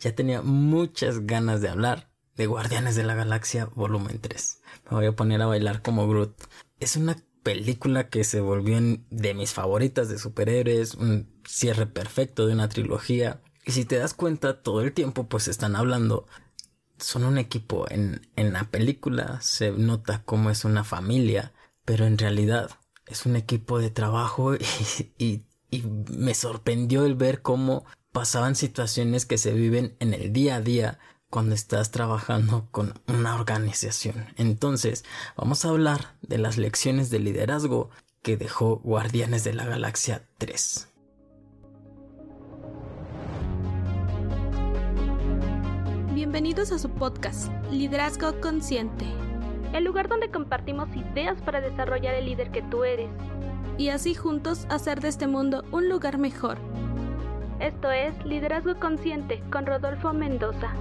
Ya tenía muchas ganas de hablar de Guardianes de la Galaxia Volumen 3. Me voy a poner a bailar como Groot. Es una película que se volvió de mis favoritas de superhéroes, un cierre perfecto de una trilogía. Y si te das cuenta, todo el tiempo pues están hablando. Son un equipo. En, en la película se nota como es una familia, pero en realidad es un equipo de trabajo y, me sorprendió el ver cómo pasaban situaciones que se viven en el día a día cuando estás trabajando con una organización. Entonces, vamos a hablar de las lecciones de liderazgo que dejó Guardianes de la Galaxia 3. Bienvenidos a su podcast, Liderazgo Consciente, el lugar donde compartimos ideas para desarrollar el líder que tú eres y así juntos hacer de este mundo un lugar mejor. Esto es Liderazgo Consciente con Rodolfo Mendoza.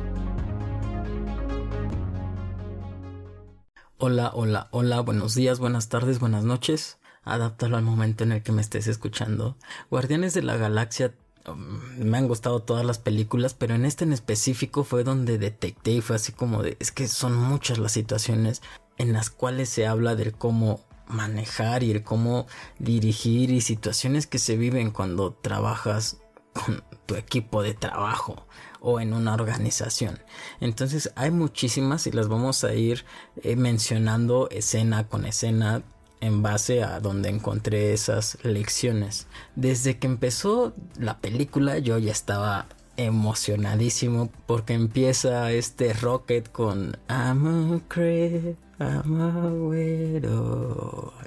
Hola, hola, hola, buenos días, buenas tardes, buenas noches. Adáptalo al momento en el que me estés escuchando. Guardianes de la Galaxia um, me han gustado todas las películas, pero en este en específico fue donde detecté y fue así como de, es que son muchas las situaciones en las cuales se habla del cómo manejar y el cómo dirigir y situaciones que se viven cuando trabajas con tu equipo de trabajo o en una organización. Entonces hay muchísimas y las vamos a ir eh, mencionando escena con escena en base a donde encontré esas lecciones. Desde que empezó la película yo ya estaba emocionadísimo porque empieza este Rocket con I'm a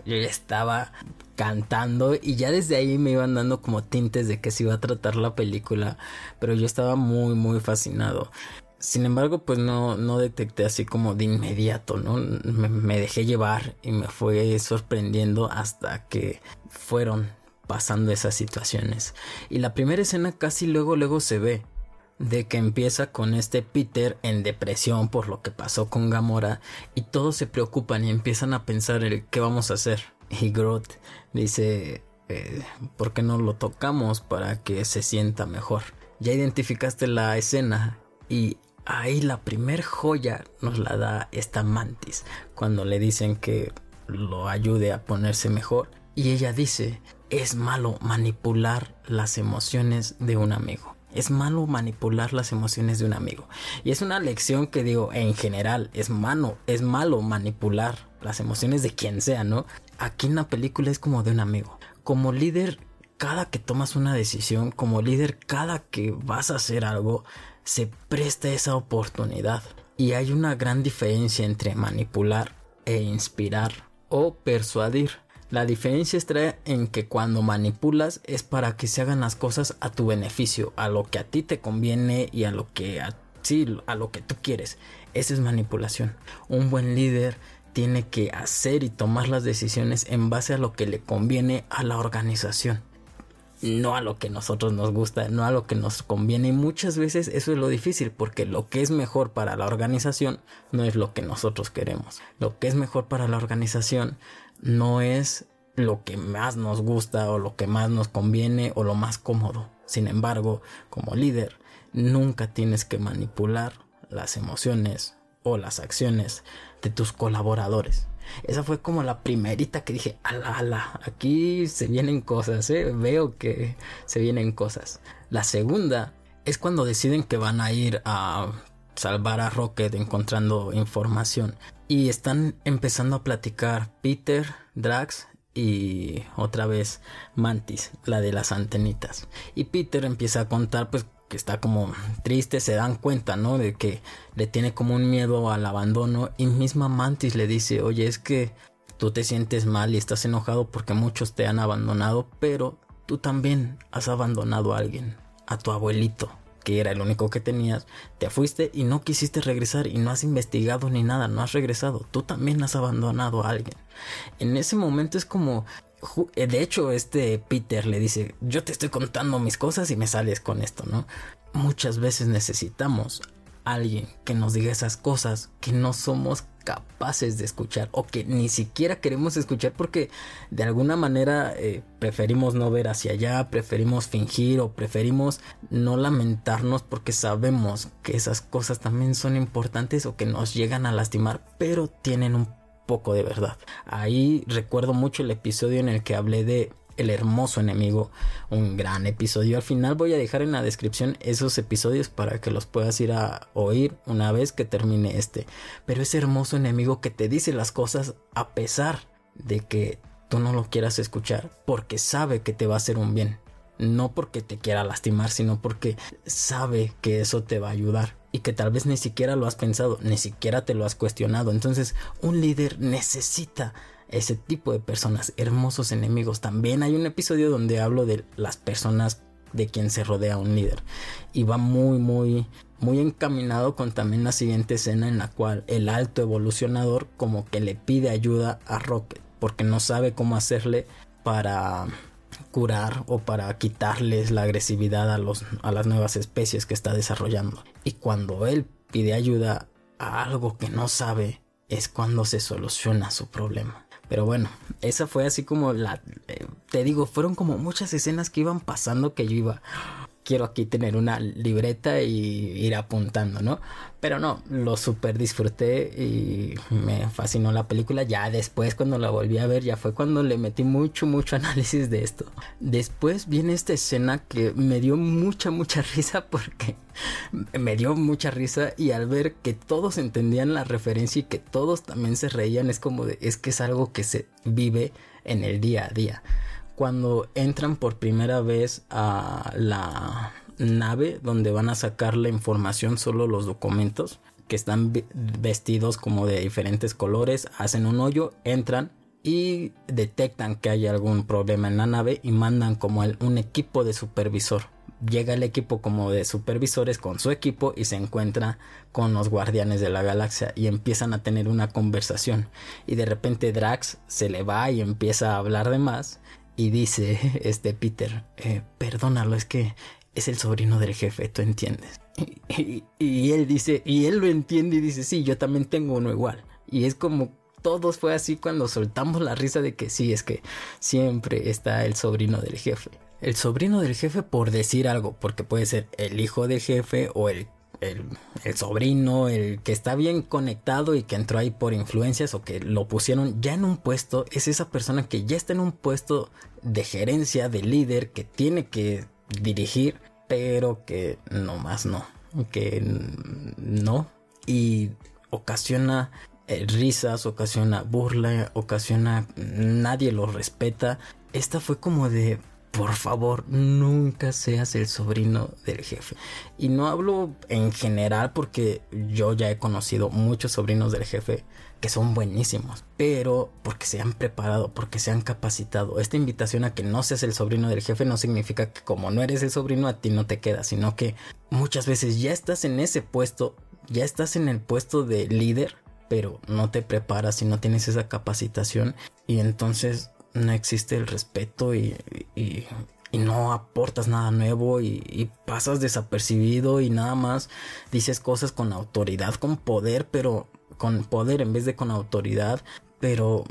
Yo ya estaba cantando y ya desde ahí me iban dando como tintes de que se iba a tratar la película, pero yo estaba muy muy fascinado. Sin embargo, pues no, no detecté así como de inmediato, ¿no? Me, me dejé llevar y me fue sorprendiendo hasta que fueron pasando esas situaciones. Y la primera escena casi luego luego se ve de que empieza con este Peter en depresión por lo que pasó con Gamora y todos se preocupan y empiezan a pensar el qué vamos a hacer. Y Groot dice, eh, ¿por qué no lo tocamos para que se sienta mejor? Ya identificaste la escena y ahí la primer joya nos la da esta Mantis cuando le dicen que lo ayude a ponerse mejor y ella dice, es malo manipular las emociones de un amigo. Es malo manipular las emociones de un amigo. Y es una lección que digo, en general, es malo, es malo manipular las emociones de quien sea, ¿no? Aquí en la película es como de un amigo. Como líder, cada que tomas una decisión, como líder, cada que vas a hacer algo, se presta esa oportunidad. Y hay una gran diferencia entre manipular e inspirar o persuadir. La diferencia está en que cuando manipulas es para que se hagan las cosas a tu beneficio, a lo que a ti te conviene y a lo que a sí, a lo que tú quieres. Esa es manipulación. Un buen líder tiene que hacer y tomar las decisiones en base a lo que le conviene a la organización. No a lo que nosotros nos gusta, no a lo que nos conviene. Y muchas veces eso es lo difícil, porque lo que es mejor para la organización no es lo que nosotros queremos. Lo que es mejor para la organización no es lo que más nos gusta o lo que más nos conviene o lo más cómodo. Sin embargo, como líder, nunca tienes que manipular las emociones o las acciones de tus colaboradores. Esa fue como la primerita que dije, ala, ala, aquí se vienen cosas, ¿eh? veo que se vienen cosas. La segunda es cuando deciden que van a ir a salvar a Rocket encontrando información. Y están empezando a platicar Peter, Drax y otra vez Mantis, la de las antenitas. Y Peter empieza a contar pues que está como triste, se dan cuenta, ¿no? De que le tiene como un miedo al abandono y misma Mantis le dice, oye, es que tú te sientes mal y estás enojado porque muchos te han abandonado, pero tú también has abandonado a alguien, a tu abuelito que era el único que tenías, te fuiste y no quisiste regresar y no has investigado ni nada, no has regresado, tú también has abandonado a alguien. En ese momento es como, eh, de hecho este Peter le dice, yo te estoy contando mis cosas y me sales con esto, ¿no? Muchas veces necesitamos alguien que nos diga esas cosas que no somos incapaces de escuchar o que ni siquiera queremos escuchar porque de alguna manera eh, preferimos no ver hacia allá, preferimos fingir o preferimos no lamentarnos porque sabemos que esas cosas también son importantes o que nos llegan a lastimar, pero tienen un poco de verdad. Ahí recuerdo mucho el episodio en el que hablé de el hermoso enemigo, un gran episodio. Al final voy a dejar en la descripción esos episodios para que los puedas ir a oír una vez que termine este. Pero ese hermoso enemigo que te dice las cosas a pesar de que tú no lo quieras escuchar, porque sabe que te va a hacer un bien. No porque te quiera lastimar, sino porque sabe que eso te va a ayudar y que tal vez ni siquiera lo has pensado, ni siquiera te lo has cuestionado. Entonces, un líder necesita ese tipo de personas, hermosos enemigos. También hay un episodio donde hablo de las personas de quien se rodea un líder y va muy muy muy encaminado con también la siguiente escena en la cual el alto evolucionador como que le pide ayuda a Rocket porque no sabe cómo hacerle para curar o para quitarles la agresividad a, los, a las nuevas especies que está desarrollando. Y cuando él pide ayuda a algo que no sabe, es cuando se soluciona su problema. Pero bueno, esa fue así como la... Eh, te digo, fueron como muchas escenas que iban pasando que yo iba... Quiero aquí tener una libreta y ir apuntando, ¿no? Pero no, lo super disfruté y me fascinó la película. Ya después cuando la volví a ver, ya fue cuando le metí mucho, mucho análisis de esto. Después viene esta escena que me dio mucha, mucha risa porque me dio mucha risa y al ver que todos entendían la referencia y que todos también se reían es como de es que es algo que se vive en el día a día. Cuando entran por primera vez a la nave donde van a sacar la información solo los documentos que están vestidos como de diferentes colores, hacen un hoyo, entran y detectan que hay algún problema en la nave y mandan como un equipo de supervisor. Llega el equipo como de supervisores con su equipo y se encuentra con los guardianes de la galaxia y empiezan a tener una conversación. Y de repente Drax se le va y empieza a hablar de más y dice este Peter eh, perdónalo es que es el sobrino del jefe tú entiendes y, y él dice y él lo entiende y dice sí yo también tengo uno igual. Y es como todos fue así cuando soltamos la risa de que sí, es que siempre está el sobrino del jefe. El sobrino del jefe por decir algo, porque puede ser el hijo del jefe o el, el, sobrino, el que está bien conectado y que entró ahí por influencias o que lo pusieron ya en un puesto, es esa persona que ya está en un puesto de gerencia, de líder, que tiene que dirigir, pero que no más no, que no, y ocasiona eh, risas, ocasiona burla, ocasiona nadie lo respeta. Esta fue como de por favor, nunca seas el sobrino del jefe. Y no hablo en general porque yo ya he conocido muchos sobrinos del jefe que son buenísimos, pero porque se han preparado, porque se han capacitado. Esta invitación a que no seas el sobrino del jefe no significa que como no eres el sobrino a ti no te queda, sino que muchas veces ya estás en ese puesto, ya estás en el puesto de líder, pero no te preparas y no tienes esa capacitación y entonces no existe el respeto y, y, no aportas nada nuevo y, pasas desapercibido y nada más dices cosas con autoridad, con poder, pero con poder en vez de con autoridad, pero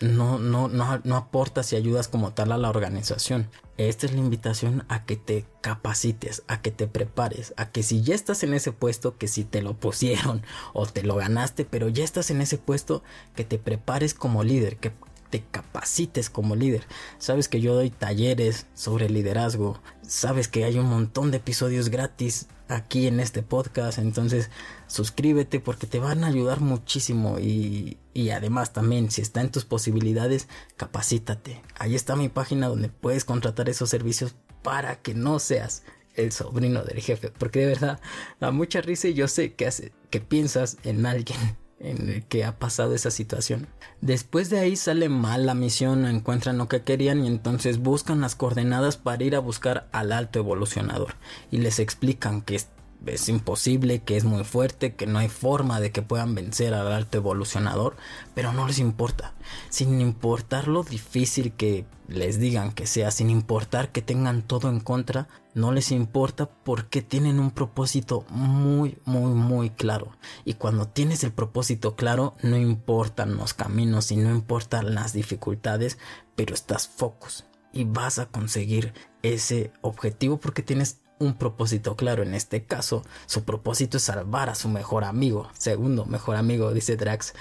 no, no, no, no aportas y ayudas como tal a la organización. Esta es la invitación a que te capacites, a que te prepares, a que si ya estás en ese puesto, que si te lo pusieron o te lo ganaste, pero ya estás en ese puesto, que te prepares como líder, que te capacites como líder. Sabes que yo doy talleres sobre liderazgo. Sabes que hay un montón de episodios gratis aquí en este podcast. Entonces suscríbete porque te van a ayudar muchísimo. Y, y además también si está en tus posibilidades, capacítate. Ahí está mi página donde puedes contratar esos servicios para que no seas el sobrino del jefe. Porque de verdad da mucha risa y yo sé que, hace, que piensas en alguien en el que ha pasado esa situación. Después de ahí sale mal la misión, encuentran lo que querían y entonces buscan las coordenadas para ir a buscar al alto evolucionador y les explican que es imposible, que es muy fuerte, que no hay forma de que puedan vencer al alto evolucionador, pero no les importa. Sin importar lo difícil que les digan que sea, sin importar que tengan todo en contra, no les importa porque tienen un propósito muy, muy, muy claro. Y cuando tienes el propósito claro, no importan los caminos y no importan las dificultades, pero estás focus y vas a conseguir ese objetivo porque tienes un propósito claro. En este caso, su propósito es salvar a su mejor amigo. Segundo mejor amigo, dice Drax.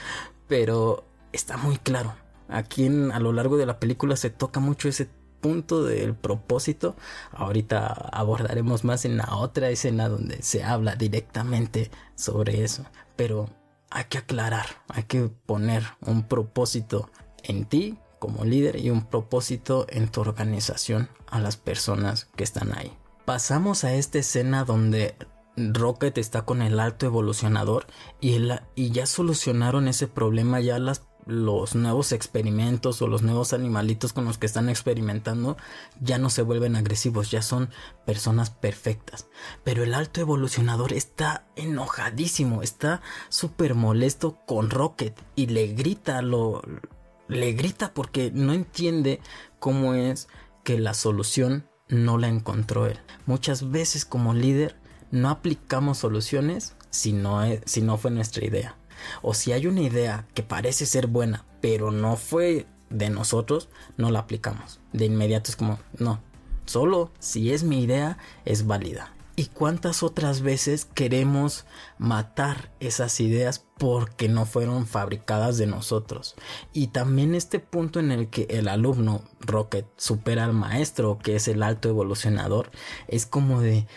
Pero está muy claro. Aquí a lo largo de la película se toca mucho ese punto del propósito. Ahorita abordaremos más en la otra escena donde se habla directamente sobre eso. Pero hay que aclarar, hay que poner un propósito en ti como líder y un propósito en tu organización a las personas que están ahí. Pasamos a esta escena donde Rocket está con el alto evolucionador y, y ya solucionaron ese problema, ya las, los nuevos experimentos o los nuevos animalitos con los que están experimentando ya no se vuelven agresivos, ya son personas perfectas. Pero el alto evolucionador está enojadísimo, está súper molesto con Rocket y le grita lo, le grita porque no entiende cómo es que la solución no la encontró él. Muchas veces como líder no aplicamos soluciones si no, si no fue nuestra idea. O si hay una idea que parece ser buena, pero no fue de nosotros, no la aplicamos. De inmediato es como, no, solo si es mi idea es válida. ¿Y cuántas otras veces queremos matar esas ideas porque no fueron fabricadas de nosotros? Y también este punto en el que el alumno Rocket supera al maestro, que es el alto evolucionador, es como de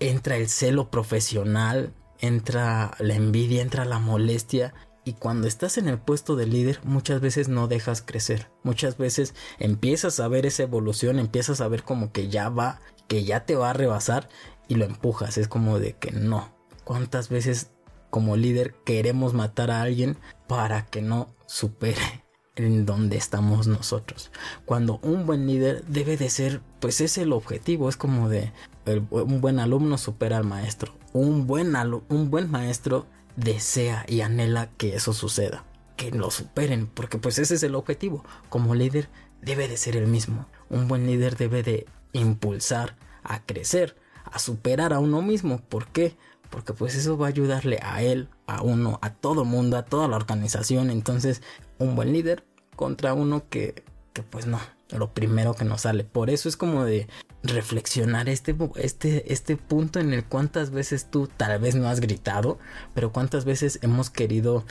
entra el celo profesional, entra la envidia, entra la molestia y cuando estás en el puesto de líder, muchas veces no dejas crecer. Muchas veces empiezas a ver esa evolución, empiezas a ver como que ya va, que ya te va a rebasar y lo empujas. Es como de que no. ¿Cuántas veces como líder queremos matar a alguien para que no supere en donde estamos nosotros? Cuando un buen líder debe de ser, pues es el objetivo. Es como de un buen alumno supera al maestro. Un buen, un buen maestro desea y anhela que eso suceda. Que lo superen, porque pues ese es el objetivo. Como líder debe de ser el mismo. Un buen líder debe de impulsar a crecer a superar a uno mismo. ¿Por qué? Porque pues eso va a ayudarle a él, a uno, a todo mundo, a toda la organización. Entonces, un buen líder contra uno que, que pues no, lo primero que nos sale. Por eso es como de reflexionar este, este, este punto en el cuántas veces tú tal vez no has gritado, pero cuántas veces hemos querido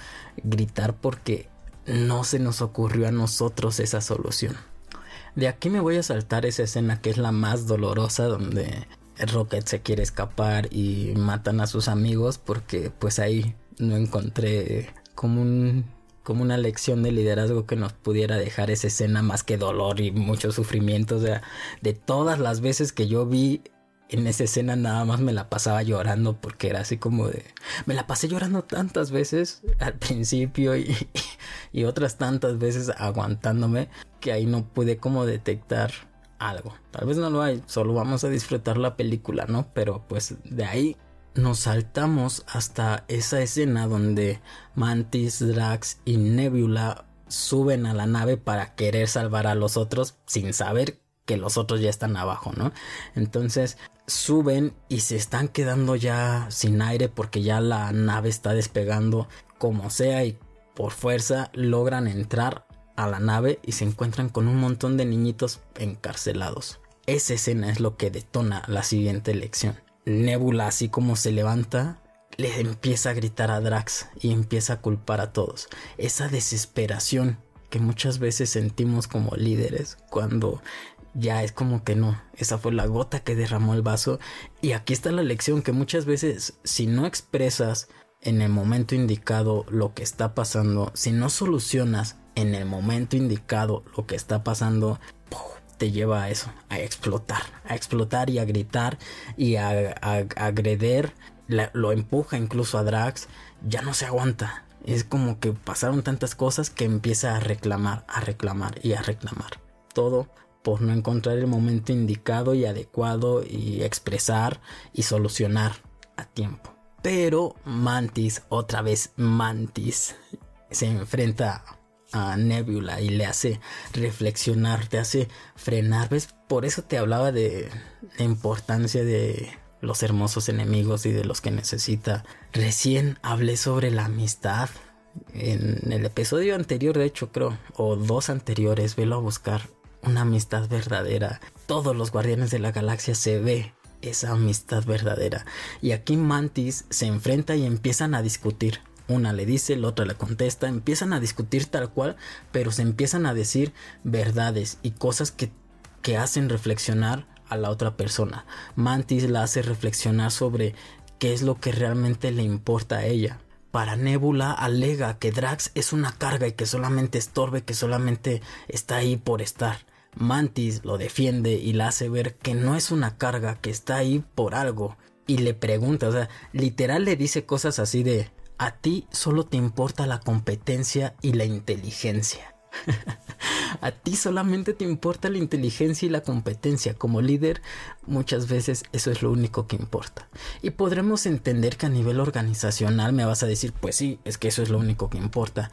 gritar porque no se nos ocurrió a nosotros esa solución. De aquí me voy a saltar esa escena que es la más dolorosa donde Rocket se quiere escapar y matan a sus amigos porque pues ahí no encontré como un como una lección de liderazgo que nos pudiera dejar esa escena más que dolor y mucho sufrimiento. O sea, de todas las veces que yo vi en esa escena nada más me la pasaba llorando porque era así como de... Me la pasé llorando tantas veces al principio y, y otras tantas veces aguantándome que ahí no pude como detectar algo. Tal vez no lo hay, solo vamos a disfrutar la película, ¿no? Pero pues de ahí nos saltamos hasta esa escena donde Mantis, Drax y Nebula suben a la nave para querer salvar a los otros sin saber que los otros ya están abajo, ¿no? Entonces suben y se están quedando ya sin aire porque ya la nave está despegando como sea y por fuerza logran entrar a la nave y se encuentran con un montón de niñitos encarcelados. Esa escena es lo que detona la siguiente lección. Nebula, así como se levanta, le empieza a gritar a Drax y empieza a culpar a todos. Esa desesperación que muchas veces sentimos como líderes cuando ya es como que no, esa fue la gota que derramó el vaso y aquí está la lección que muchas veces si no expresas en el momento indicado lo que está pasando, si no solucionas en el momento indicado lo que está pasando, te lleva a eso, a explotar, a explotar y a gritar y a, agreder, lo empuja incluso a Drax, ya no se aguanta. Es como que pasaron tantas cosas que empieza a reclamar, a reclamar y a reclamar. Todo por no encontrar el momento indicado y adecuado y expresar y solucionar a tiempo. Pero Mantis, otra vez Mantis, se enfrenta a Nebula y le hace reflexionar, te hace frenar. ¿Ves? Por eso te hablaba de la importancia de los hermosos enemigos y de los que necesita. Recién hablé sobre la amistad. En el episodio anterior, de hecho, creo, o dos anteriores, velo a buscar. Una amistad verdadera. Todos los guardianes de la galaxia se ve esa amistad verdadera. Y aquí Mantis se enfrenta y empiezan a discutir. Una le dice, la otra le contesta, empiezan a discutir tal cual, pero se empiezan a decir verdades y cosas que, que hacen reflexionar a la otra persona. Mantis la hace reflexionar sobre qué es lo que realmente le importa a ella. Para Nebula alega que Drax es una carga y que solamente estorbe, que solamente está ahí por estar. Mantis lo defiende y la hace ver que no es una carga, que está ahí por algo. Y le pregunta, o sea, literal le dice cosas así de, a ti solo te importa la competencia y la inteligencia. a ti solamente te importa la inteligencia y la competencia. Como líder, muchas veces eso es lo único que importa. Y podremos entender que a nivel organizacional me vas a decir, pues sí, es que eso es lo único que importa.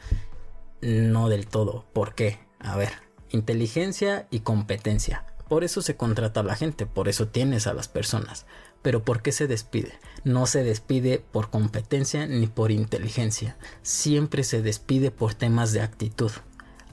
No del todo. ¿Por qué? A ver, inteligencia y competencia. Por eso se contrata a la gente, por eso tienes a las personas. Pero ¿por qué se despide? No se despide por competencia ni por inteligencia. Siempre se despide por temas de actitud.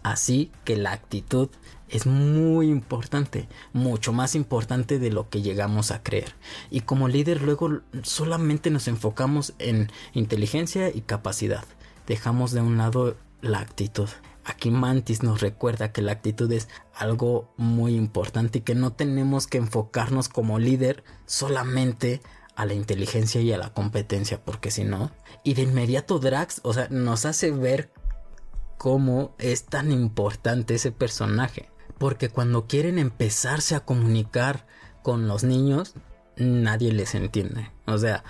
Así que la actitud es muy importante, mucho más importante de lo que llegamos a creer. Y como líder luego solamente nos enfocamos en inteligencia y capacidad. Dejamos de un lado la actitud. Aquí Mantis nos recuerda que la actitud es algo muy importante y que no tenemos que enfocarnos como líder solamente a la inteligencia y a la competencia, porque si no, y de inmediato Drax, o sea, nos hace ver cómo es tan importante ese personaje. Porque cuando quieren empezarse a comunicar con los niños, nadie les entiende. O sea,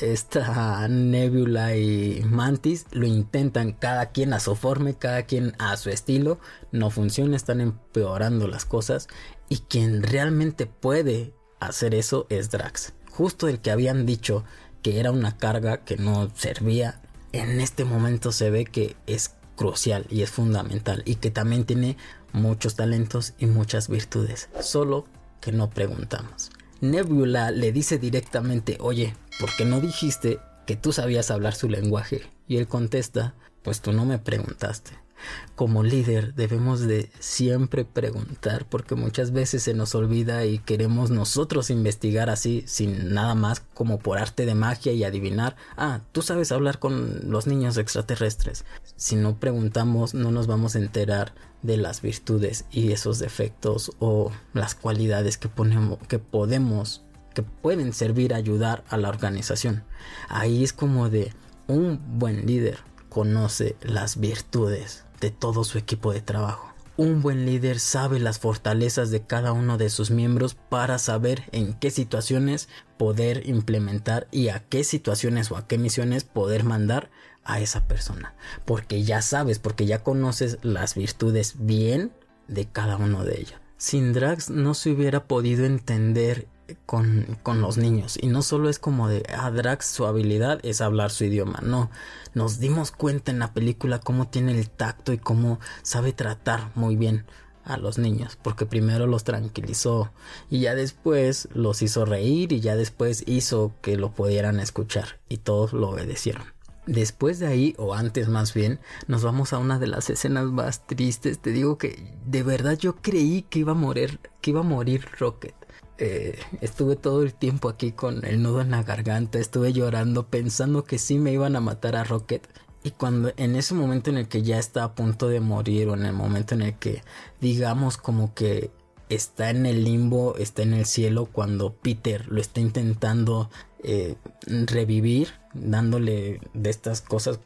esta Nebula y Mantis lo intentan cada quien a su forma, cada quien a su estilo. No funciona, están empeorando las cosas. Y quien realmente puede hacer eso es Drax. Justo el que habían dicho que era una carga que no servía. En este momento se ve que es crucial y es fundamental y que también tiene muchos talentos y muchas virtudes, solo que no preguntamos. Nebula le dice directamente, oye, ¿por qué no dijiste que tú sabías hablar su lenguaje? Y él contesta, pues tú no me preguntaste como líder debemos de siempre preguntar porque muchas veces se nos olvida y queremos nosotros investigar así sin nada más como por arte de magia y adivinar, ah, tú sabes hablar con los niños extraterrestres. Si no preguntamos no nos vamos a enterar de las virtudes y esos defectos o las cualidades que ponemos que podemos que pueden servir a ayudar a la organización. Ahí es como de un buen líder conoce las virtudes de todo su equipo de trabajo. Un buen líder sabe las fortalezas de cada uno de sus miembros para saber en qué situaciones poder implementar y a qué situaciones o a qué misiones poder mandar a esa persona. Porque ya sabes, porque ya conoces las virtudes bien de cada uno de ellos. Sin Drax no se hubiera podido entender con, con, los niños. Y no solo es como de, ah, Drax su habilidad es hablar su idioma. No, nos dimos cuenta en la película cómo tiene el tacto y cómo sabe tratar muy bien a los niños. Porque primero los tranquilizó y ya después los hizo reír y ya después hizo que lo pudieran escuchar. Y todos lo obedecieron. Después de ahí, o antes más bien, nos vamos a una de las escenas más tristes. Te digo que de verdad yo creí que iba a morir, que iba a morir Rocket eh, estuve todo el tiempo aquí con el nudo en la garganta, estuve llorando pensando que sí me iban a matar a Rocket. Y cuando en ese momento en el que ya está a punto de morir o en el momento en el que digamos como que está en el limbo, está en el cielo cuando Peter lo está intentando eh, revivir, dándole de estas cosas,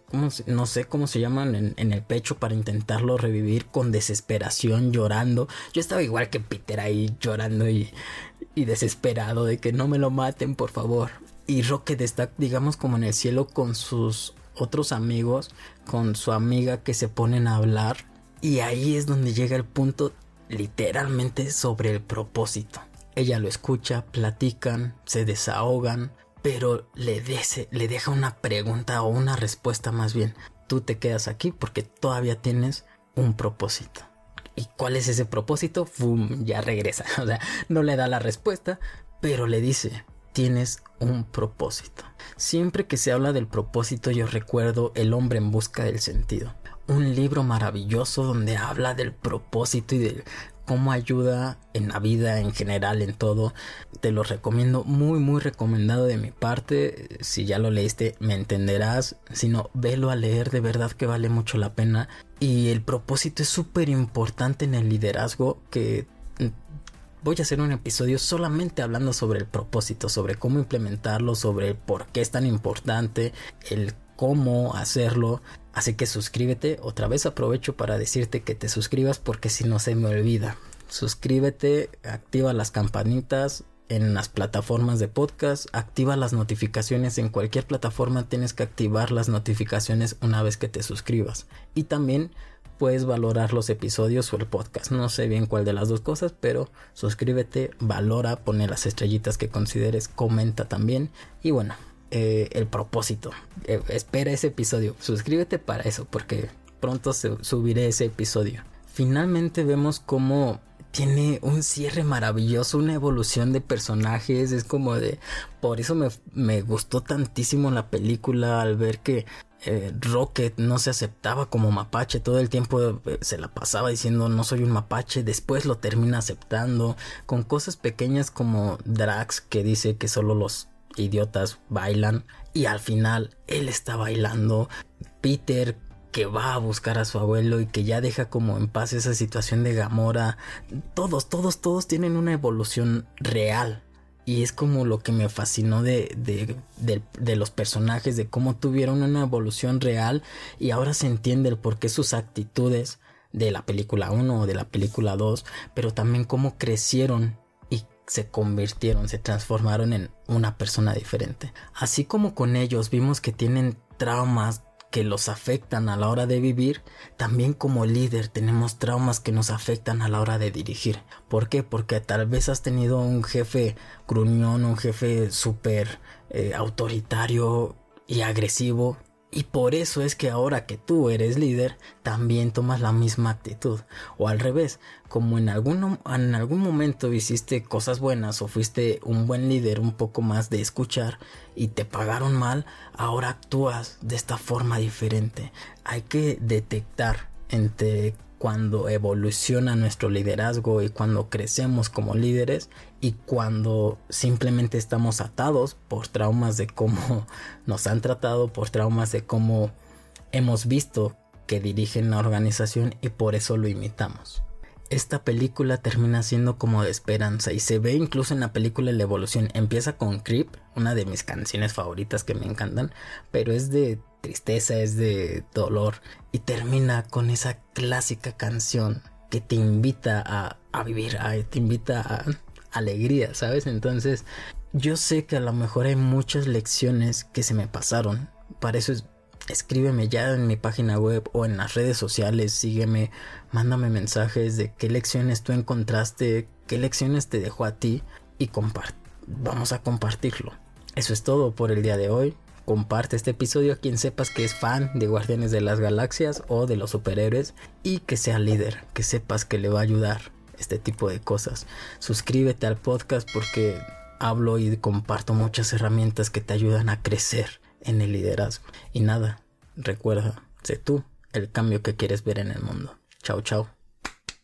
no sé cómo se llaman, en, en, el pecho para intentarlo revivir con desesperación, llorando. Yo estaba igual que Peter ahí llorando y, y desesperado de que no me lo maten, por favor. Y Rocket está, digamos, como en el cielo con sus otros amigos, con su amiga que se ponen a hablar. Y ahí es donde llega el punto literalmente sobre el propósito. Ella lo escucha, platican, se desahogan, pero le, le deja una pregunta o una respuesta más bien. Tú te quedas aquí porque todavía tienes un propósito. ¿Y cuál es ese propósito? ¡Fum! Ya regresa. O sea, no le da la respuesta, pero le dice, tienes un propósito. Siempre que se habla del propósito yo recuerdo El hombre en busca del sentido. Un libro maravilloso donde habla del propósito y de cómo ayuda en la vida en general, en todo. Te lo recomiendo, muy, muy recomendado de mi parte. Si ya lo leíste, me entenderás. Si no, velo a leer, de verdad que vale mucho la pena. Y el propósito es súper importante en el liderazgo que mm, voy a hacer un episodio solamente hablando sobre el propósito, sobre cómo implementarlo, sobre por qué es tan importante, el cómo hacerlo. Así que suscríbete. Otra vez aprovecho para decirte que te suscribas porque si no se me olvida. Suscríbete, activa las campanitas en las plataformas de podcast, activa las notificaciones en cualquier plataforma, tienes que activar las notificaciones una vez que te suscribas. Y también puedes valorar los episodios o el podcast. No sé bien cuál de las dos cosas, pero suscríbete, valora, pone las estrellitas que consideres, comenta también. Y bueno, eh, el propósito. Eh, espera ese episodio. Suscríbete para eso, porque pronto subiré ese episodio. Finalmente vemos cómo tiene un cierre maravilloso, una evolución de personajes. Es como de. Por eso me, gustó tantísimo la película al ver que eh, Rocket no se aceptaba como mapache, todo el tiempo se la pasaba diciendo no soy un mapache, después lo termina aceptando, con cosas pequeñas como Drax que dice que solo los idiotas bailan y al final él está bailando. Peter que va a buscar a su abuelo y que ya deja como en paz esa situación de Gamora. Todos, todos, todos tienen una evolución real. Y es como lo que me fascinó de, de, de, los personajes, de cómo tuvieron una evolución real y ahora se entiende el por qué sus actitudes de la película 1 o de la película 2, pero también cómo crecieron se convirtieron, se transformaron en una persona diferente. Así como con ellos vimos que tienen traumas que los afectan a la hora de vivir, también como líder tenemos traumas que nos afectan a la hora de dirigir. ¿Por qué? Porque tal vez has tenido un jefe gruñón, un jefe súper eh, autoritario y agresivo y por eso es que ahora que tú eres líder, también tomas la misma actitud. O al revés, como en algún, en algún momento hiciste cosas buenas o fuiste un buen líder un poco más de escuchar y te pagaron mal, ahora actúas de esta forma diferente. Hay que detectar entre cuando evoluciona nuestro liderazgo y cuando crecemos como líderes y cuando simplemente estamos atados por traumas de cómo nos han tratado, por traumas de cómo hemos visto que dirigen la organización y por eso lo imitamos. Esta película termina siendo como de esperanza y se ve incluso en la película la evolución. Empieza con Creep, una de mis canciones favoritas que me encantan, pero es de tristeza, es de dolor y termina con esa clásica canción que te invita a, vivir, te invita a alegría, ¿sabes? Entonces yo sé que a lo mejor hay muchas lecciones que se me pasaron, para eso escríbeme ya en mi página web o en las redes sociales, sígueme, mándame mensajes de qué lecciones tú encontraste, qué lecciones te dejó a ti y vamos a compartirlo. Eso es todo por el día de hoy comparte este episodio a quien sepas que es fan de Guardianes de las Galaxias o de los superhéroes y que sea líder, que sepas que le va a ayudar este tipo de cosas. Suscríbete al podcast porque hablo y comparto muchas herramientas que te ayudan a crecer en el liderazgo. Y nada, recuerda, sé tú el cambio que quieres ver en el mundo. Chao, chao.